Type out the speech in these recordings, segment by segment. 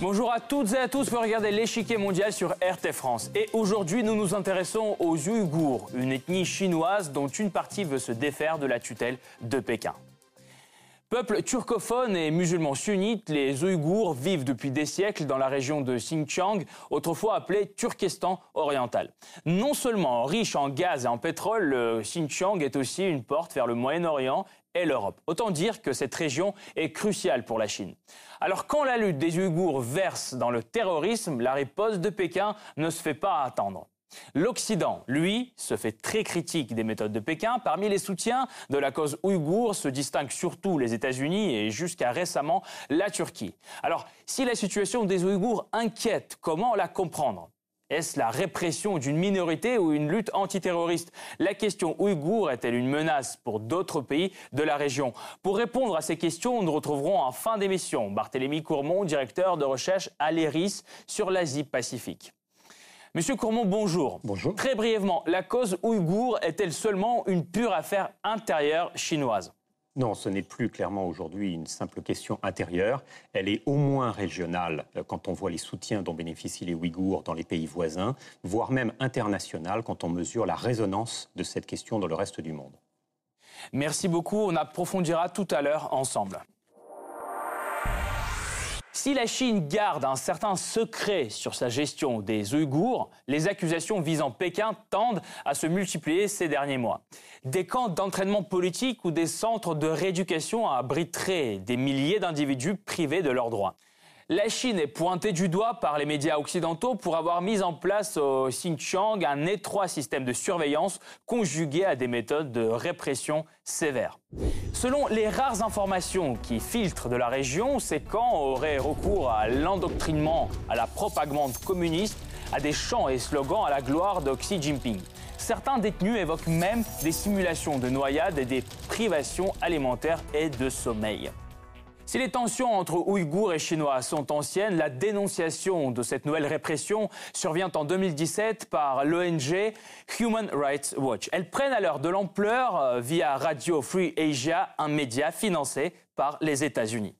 Bonjour à toutes et à tous, vous regardez l'échiquier mondial sur RT France. Et aujourd'hui, nous nous intéressons aux Ouïghours, une ethnie chinoise dont une partie veut se défaire de la tutelle de Pékin. Peuple turcophone et musulman sunnite, les Ouïghours vivent depuis des siècles dans la région de Xinjiang, autrefois appelée Turkestan oriental. Non seulement riche en gaz et en pétrole, le Xinjiang est aussi une porte vers le Moyen-Orient et l'Europe. Autant dire que cette région est cruciale pour la Chine. Alors quand la lutte des Ouïghours verse dans le terrorisme, la riposte de Pékin ne se fait pas attendre. L'Occident, lui, se fait très critique des méthodes de Pékin. Parmi les soutiens de la cause ouïghour se distinguent surtout les États-Unis et jusqu'à récemment la Turquie. Alors, si la situation des Ouïghours inquiète, comment la comprendre? Est-ce la répression d'une minorité ou une lutte antiterroriste? La question ouïghour est-elle une menace pour d'autres pays de la région? Pour répondre à ces questions, nous retrouverons en fin d'émission Barthélémy Courmont, directeur de recherche à l'ERIS sur l'Asie-Pacifique. Monsieur Courmont, bonjour. Bonjour. Très brièvement, la cause ouïghour est-elle seulement une pure affaire intérieure chinoise? Non, ce n'est plus clairement aujourd'hui une simple question intérieure. Elle est au moins régionale euh, quand on voit les soutiens dont bénéficient les Ouïghours dans les pays voisins, voire même internationale quand on mesure la résonance de cette question dans le reste du monde. Merci beaucoup. On approfondira tout à l'heure ensemble. Si la Chine garde un certain secret sur sa gestion des Ouïghours, les accusations visant Pékin tendent à se multiplier ces derniers mois. Des camps d'entraînement politique ou des centres de rééducation abriteraient des milliers d'individus privés de leurs droits. La Chine est pointée du doigt par les médias occidentaux pour avoir mis en place au Xinjiang un étroit système de surveillance conjugué à des méthodes de répression sévères. Selon les rares informations qui filtrent de la région, ces camps auraient recours à l'endoctrinement, à la propagande communiste, à des chants et slogans à la gloire de Xi Jinping. Certains détenus évoquent même des simulations de noyade et des privations alimentaires et de sommeil. Si les tensions entre Ouïghours et Chinois sont anciennes, la dénonciation de cette nouvelle répression survient en 2017 par l'ONG Human Rights Watch. Elles prennent alors de l'ampleur euh, via Radio Free Asia, un média financé par les États-Unis.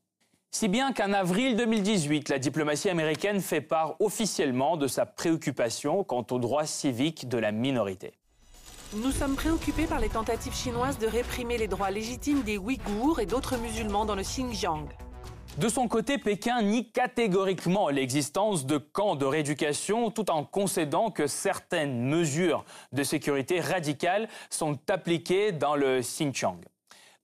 Si bien qu'en avril 2018, la diplomatie américaine fait part officiellement de sa préoccupation quant aux droits civiques de la minorité. Nous sommes préoccupés par les tentatives chinoises de réprimer les droits légitimes des Ouïghours et d'autres musulmans dans le Xinjiang. De son côté, Pékin nie catégoriquement l'existence de camps de rééducation tout en concédant que certaines mesures de sécurité radicales sont appliquées dans le Xinjiang.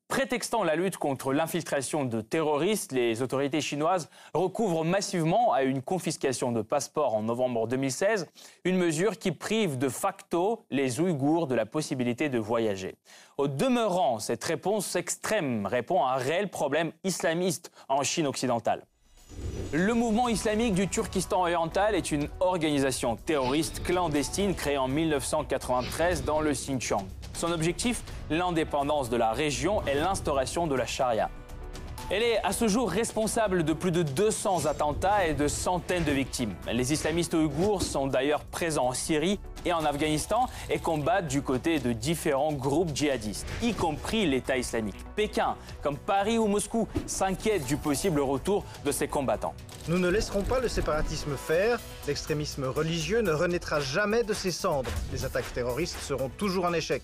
Prétextant la lutte contre l'infiltration de terroristes, les autorités chinoises recouvrent massivement à une confiscation de passeports en novembre 2016, une mesure qui prive de facto les Ouïghours de la possibilité de voyager. Au demeurant, cette réponse extrême répond à un réel problème islamiste en Chine occidentale. Le mouvement islamique du Turkestan oriental est une organisation terroriste clandestine créée en 1993 dans le Xinjiang. Son objectif, l'indépendance de la région et l'instauration de la charia. Elle est à ce jour responsable de plus de 200 attentats et de centaines de victimes. Les islamistes ouïghours sont d'ailleurs présents en Syrie et en Afghanistan et combattent du côté de différents groupes djihadistes, y compris l'État islamique. Pékin, comme Paris ou Moscou, s'inquiètent du possible retour de ces combattants. Nous ne laisserons pas le séparatisme faire. L'extrémisme religieux ne renaîtra jamais de ses cendres. Les attaques terroristes seront toujours un échec.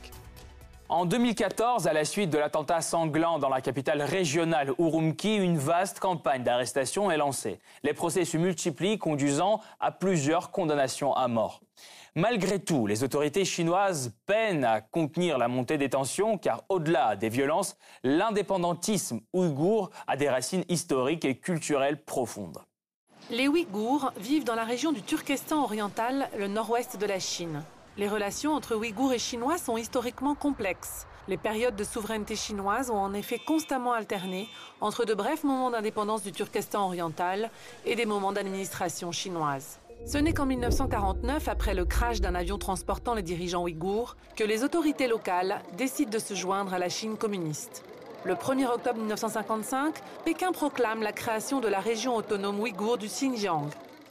En 2014, à la suite de l'attentat sanglant dans la capitale régionale Urumqi, une vaste campagne d'arrestation est lancée. Les procès se multiplient, conduisant à plusieurs condamnations à mort. Malgré tout, les autorités chinoises peinent à contenir la montée des tensions car au-delà des violences, l'indépendantisme ouïghour a des racines historiques et culturelles profondes. Les Ouïghours vivent dans la région du Turkestan oriental, le nord-ouest de la Chine. Les relations entre Ouïghours et Chinois sont historiquement complexes. Les périodes de souveraineté chinoise ont en effet constamment alterné entre de brefs moments d'indépendance du Turkestan oriental et des moments d'administration chinoise. Ce n'est qu'en 1949, après le crash d'un avion transportant les dirigeants ouïghours, que les autorités locales décident de se joindre à la Chine communiste. Le 1er octobre 1955, Pékin proclame la création de la région autonome ouïghour du Xinjiang.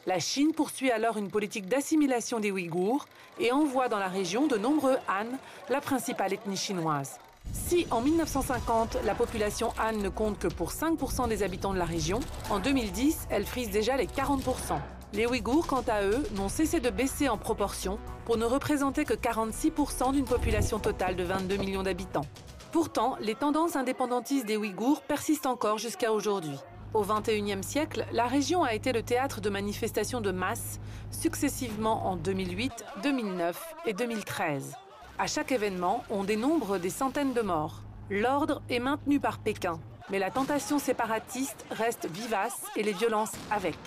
La Chine poursuit alors une politique d'assimilation des Ouïghours et envoie dans la région de nombreux Han, la principale ethnie chinoise. Si en 1950, la population Han ne compte que pour 5% des habitants de la région, en 2010, elle frise déjà les 40%. Les Ouïghours, quant à eux, n'ont cessé de baisser en proportion pour ne représenter que 46% d'une population totale de 22 millions d'habitants. Pourtant, les tendances indépendantistes des Ouïghours persistent encore jusqu'à aujourd'hui. Au XXIe siècle, la région a été le théâtre de manifestations de masse, successivement en 2008, 2009 et 2013. À chaque événement, on dénombre des centaines de morts. L'ordre est maintenu par Pékin, mais la tentation séparatiste reste vivace et les violences avec.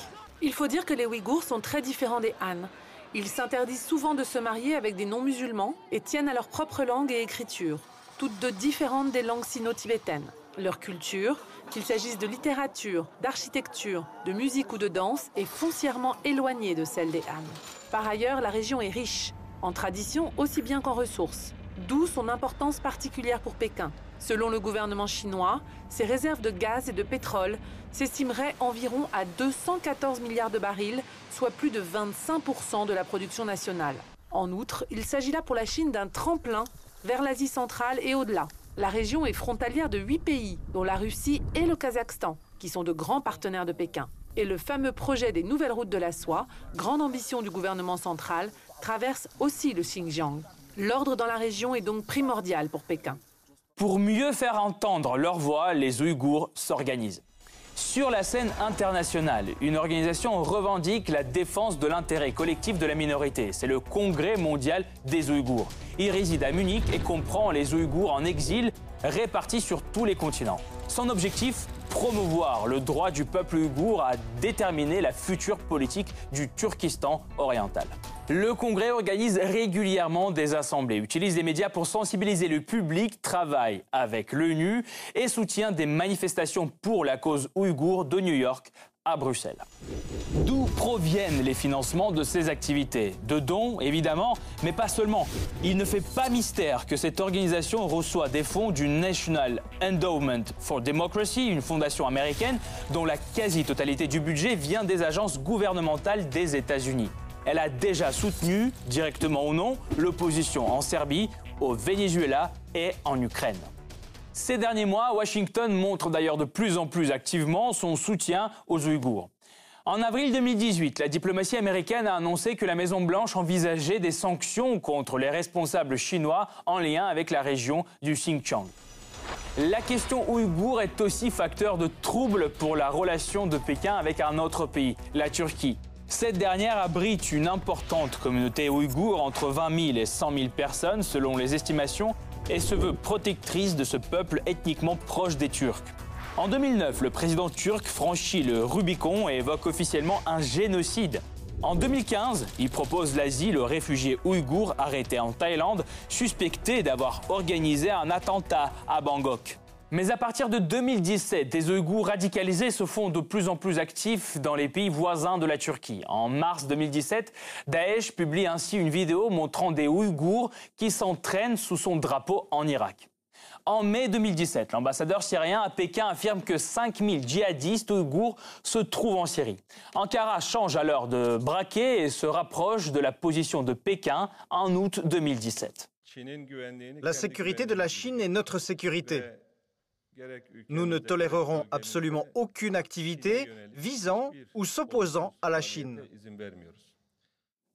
Il faut dire que les Ouïghours sont très différents des Han. Ils s'interdisent souvent de se marier avec des non-musulmans et tiennent à leur propre langue et écriture toutes deux différentes des langues sino-tibétaines. Leur culture, qu'il s'agisse de littérature, d'architecture, de musique ou de danse, est foncièrement éloignée de celle des Han. Par ailleurs, la région est riche, en tradition aussi bien qu'en ressources, d'où son importance particulière pour Pékin. Selon le gouvernement chinois, ses réserves de gaz et de pétrole s'estimeraient environ à 214 milliards de barils, soit plus de 25% de la production nationale. En outre, il s'agit là pour la Chine d'un tremplin vers l'Asie centrale et au-delà. La région est frontalière de huit pays, dont la Russie et le Kazakhstan, qui sont de grands partenaires de Pékin. Et le fameux projet des nouvelles routes de la soie, grande ambition du gouvernement central, traverse aussi le Xinjiang. L'ordre dans la région est donc primordial pour Pékin. Pour mieux faire entendre leur voix, les Ouïghours s'organisent. Sur la scène internationale, une organisation revendique la défense de l'intérêt collectif de la minorité. C'est le Congrès mondial des Ouïghours. Il réside à Munich et comprend les Ouïghours en exil répartis sur tous les continents. Son objectif promouvoir le droit du peuple ouïghour à déterminer la future politique du Turkestan oriental. Le Congrès organise régulièrement des assemblées, utilise les médias pour sensibiliser le public, travaille avec l'ONU et soutient des manifestations pour la cause ouïghour de New York à Bruxelles. D'où proviennent les financements de ces activités? De dons, évidemment, mais pas seulement. Il ne fait pas mystère que cette organisation reçoit des fonds du National Endowment for Democracy, une fondation américaine dont la quasi-totalité du budget vient des agences gouvernementales des États-Unis. Elle a déjà soutenu, directement ou non, l'opposition en Serbie, au Venezuela et en Ukraine. Ces derniers mois, Washington montre d'ailleurs de plus en plus activement son soutien aux Ouïghours. En avril 2018, la diplomatie américaine a annoncé que la Maison-Blanche envisageait des sanctions contre les responsables chinois en lien avec la région du Xinjiang. La question ouïghour est aussi facteur de trouble pour la relation de Pékin avec un autre pays, la Turquie. Cette dernière abrite une importante communauté ouïghour, entre 20 000 et 100 000 personnes selon les estimations, et se veut protectrice de ce peuple ethniquement proche des Turcs. En 2009, le président turc franchit le Rubicon et évoque officiellement un génocide. En 2015, il propose l'asile aux réfugiés ouïghours arrêtés en Thaïlande, suspectés d'avoir organisé un attentat à Bangkok. Mais à partir de 2017, des Ouïghours radicalisés se font de plus en plus actifs dans les pays voisins de la Turquie. En mars 2017, Daesh publie ainsi une vidéo montrant des Ouïghours qui s'entraînent sous son drapeau en Irak. En mai 2017, l'ambassadeur syrien à Pékin affirme que 5000 djihadistes ouïghours se trouvent en Syrie. Ankara change alors de braquet et se rapproche de la position de Pékin en août 2017. La sécurité de la Chine est notre sécurité. Nous ne tolérerons absolument aucune activité visant ou s'opposant à la Chine.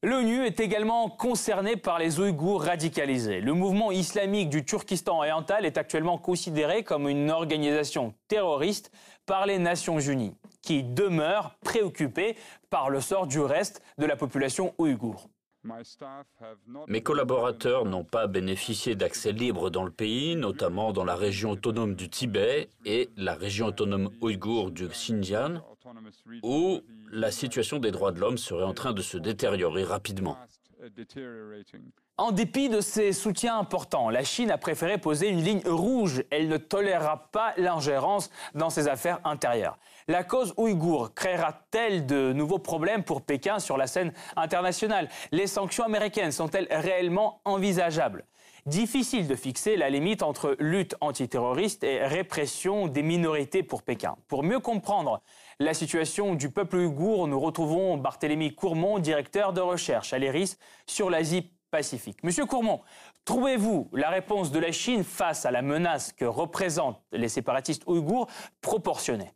L'ONU est également concernée par les Ouïghours radicalisés. Le mouvement islamique du Turkestan oriental est actuellement considéré comme une organisation terroriste par les Nations Unies, qui demeure préoccupée par le sort du reste de la population ouïghour. Mes collaborateurs n'ont pas bénéficié d'accès libre dans le pays, notamment dans la région autonome du Tibet et la région autonome ouïghour du Xinjiang, où la situation des droits de l'homme serait en train de se détériorer rapidement. En dépit de ses soutiens importants, la Chine a préféré poser une ligne rouge. Elle ne tolérera pas l'ingérence dans ses affaires intérieures. La cause ouïghour créera-t-elle de nouveaux problèmes pour Pékin sur la scène internationale? Les sanctions américaines sont-elles réellement envisageables? Difficile de fixer la limite entre lutte antiterroriste et répression des minorités pour Pékin. Pour mieux comprendre la situation du peuple ouïghour, nous retrouvons Barthélémy Courmont, directeur de recherche à l'ERIS sur l'Asie Monsieur Courmont, trouvez-vous la réponse de la Chine face à la menace que représentent les séparatistes ouïghours proportionnée?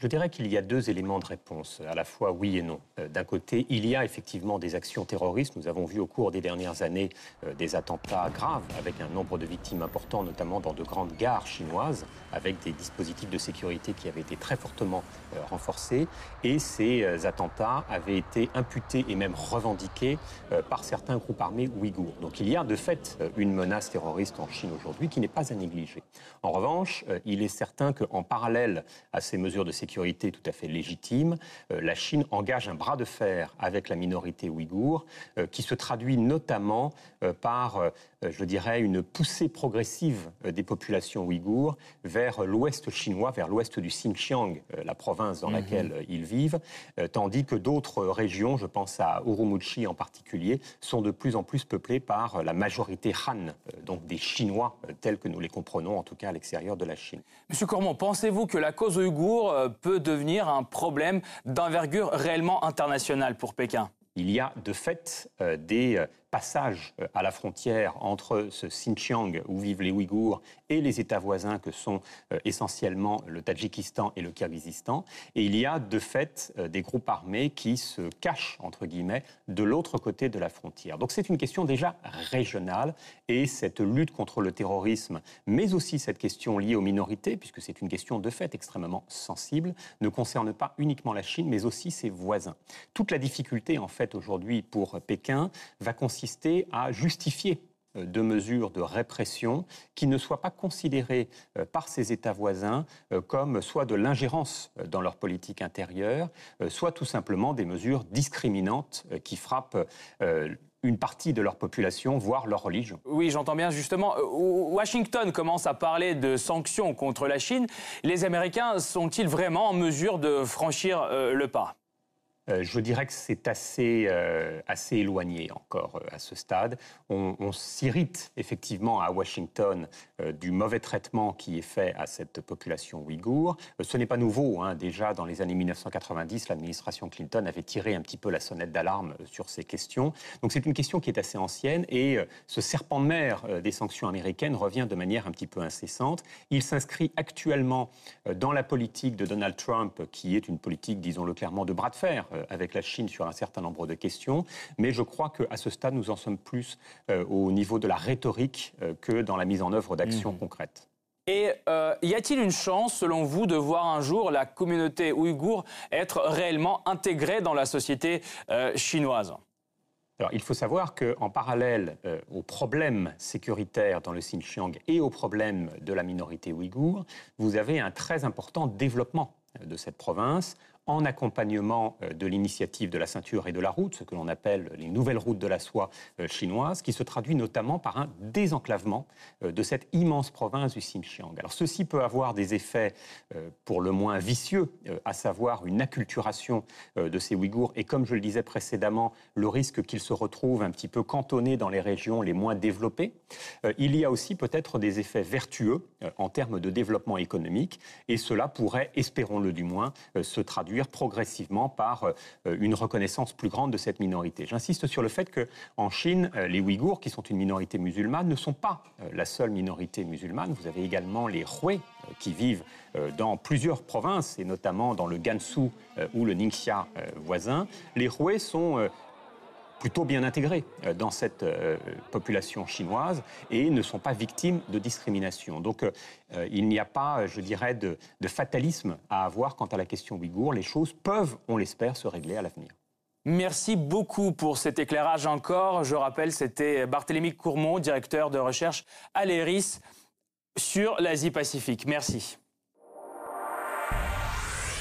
Je dirais qu'il y a deux éléments de réponse, à la fois oui et non. Euh, d'un côté, il y a effectivement des actions terroristes. Nous avons vu au cours des dernières années euh, des attentats graves, avec un nombre de victimes important, notamment dans de grandes gares chinoises, avec des dispositifs de sécurité qui avaient été très fortement euh, renforcés. Et ces attentats avaient été imputés et même revendiqués par certains groupes armés ouïghours. Donc il y a de fait une menace terroriste en Chine aujourd'hui qui n'est pas à négliger. En revanche, il est certain qu'en parallèle à ces mesures de sécurité, tout à fait légitime, euh, la Chine engage un bras de fer avec la minorité ouïghour, euh, qui se traduit notamment euh, par, je dirais, une poussée progressive des populations ouïghours vers l'ouest chinois, vers l'ouest du Xinjiang, la province dans mhm. laquelle ils vivent, tandis que d'autres régions, je pense à Urumqi en particulier, sont de plus en plus peuplées par la majorité Han, donc des Chinois tels que nous les comprenons, en tout cas à l'extérieur de la Chine. Monsieur Cormont, pensez-vous que la cause ouïghour peut devenir un problème d'envergure réellement internationale pour Pékin? Il y a de fait euh, des euh, passage euh, à la frontière entre ce Xinjiang où vivent les Ouïghours et les États voisins que sont euh, essentiellement le Tadjikistan et le Kyrgyzstan. Et il y a de fait euh, des groupes armés qui se cachent, entre guillemets, de l'autre côté de la frontière. Donc c'est une question déjà régionale et cette lutte contre le terrorisme, mais aussi cette question liée aux minorités, puisque c'est une question de fait extrêmement sensible, ne concerne pas uniquement la Chine, mais aussi ses voisins. Toute la difficulté, en fait, aujourd'hui pour Pékin va consister à justifier euh, de mesures de répression qui ne soient pas considérées euh, par ces États voisins euh, comme soit de l'ingérence dans leur politique intérieure, soit tout simplement des mesures discriminantes qui frappent une partie de leur population, voire leur religion. Oui, j'entends bien justement. Washington commence à parler de sanctions contre la Chine. Les Américains sont-ils vraiment en mesure de franchir le pas? Je dirais que c'est assez, euh, assez éloigné encore euh, à ce stade. On, s'irrite effectivement à Washington du mauvais traitement qui est fait à cette population ouïghour. ce n'est pas nouveau. Hein. Déjà dans les années 1990, l'administration Clinton avait tiré un petit peu la sonnette d'alarme sur ces questions. Donc c'est une question qui est assez ancienne et ce serpent de mer des sanctions américaines revient de manière un petit peu incessante. Il s'inscrit actuellement dans la politique de Donald Trump, qui est une politique, disons-le clairement, de bras de fer euh, avec la Chine sur un certain nombre de questions, mais je crois qu'à ce stade, nous en sommes plus euh, au niveau de la rhétorique euh, que dans la mise en œuvre d'actions mmh. concrètes. Et y a-t-il une chance, selon vous, de voir un jour la communauté ouïghour être réellement intégrée dans la société chinoise? Alors, il faut savoir qu'en parallèle aux problèmes sécuritaires dans le Xinjiang et aux problèmes de la minorité ouïghour, vous avez un très important développement de cette province en accompagnement euh, de l'initiative de la ceinture et de la route, ce que l'on appelle les nouvelles routes de la soie euh, chinoises, qui se traduit notamment par un désenclavement euh, de cette immense province du Xinjiang. Alors ceci peut avoir des effets pour le moins vicieux, à savoir une acculturation de ces Ouïghours et comme je le disais précédemment, le risque qu'ils se retrouvent un petit peu cantonnés dans les régions les moins développées. Il y a aussi peut-être des effets vertueux en termes de développement économique et cela pourrait, espérons-le du moins, se traduire progressivement par euh, une reconnaissance plus grande de cette minorité. J'insiste sur le fait qu'en Chine, euh, les Ouïghours, qui sont une minorité musulmane, ne sont pas euh, la seule minorité musulmane. Vous avez également les Hui, qui vivent dans plusieurs provinces, et notamment dans le Gansu ou le Ningxia voisin. Les Hui sont plutôt bien intégrés euh, dans cette euh, population chinoise et ne sont pas victimes de discrimination. Donc euh, il n'y a pas, je dirais, de, fatalisme à avoir quant à la question ouïghour. Les choses peuvent, on l'espère, se régler à l'avenir. Merci beaucoup pour cet éclairage encore. Je rappelle, c'était Barthélémy Courmont, directeur de recherche à l'ERIS sur l'Asie-Pacifique. Merci.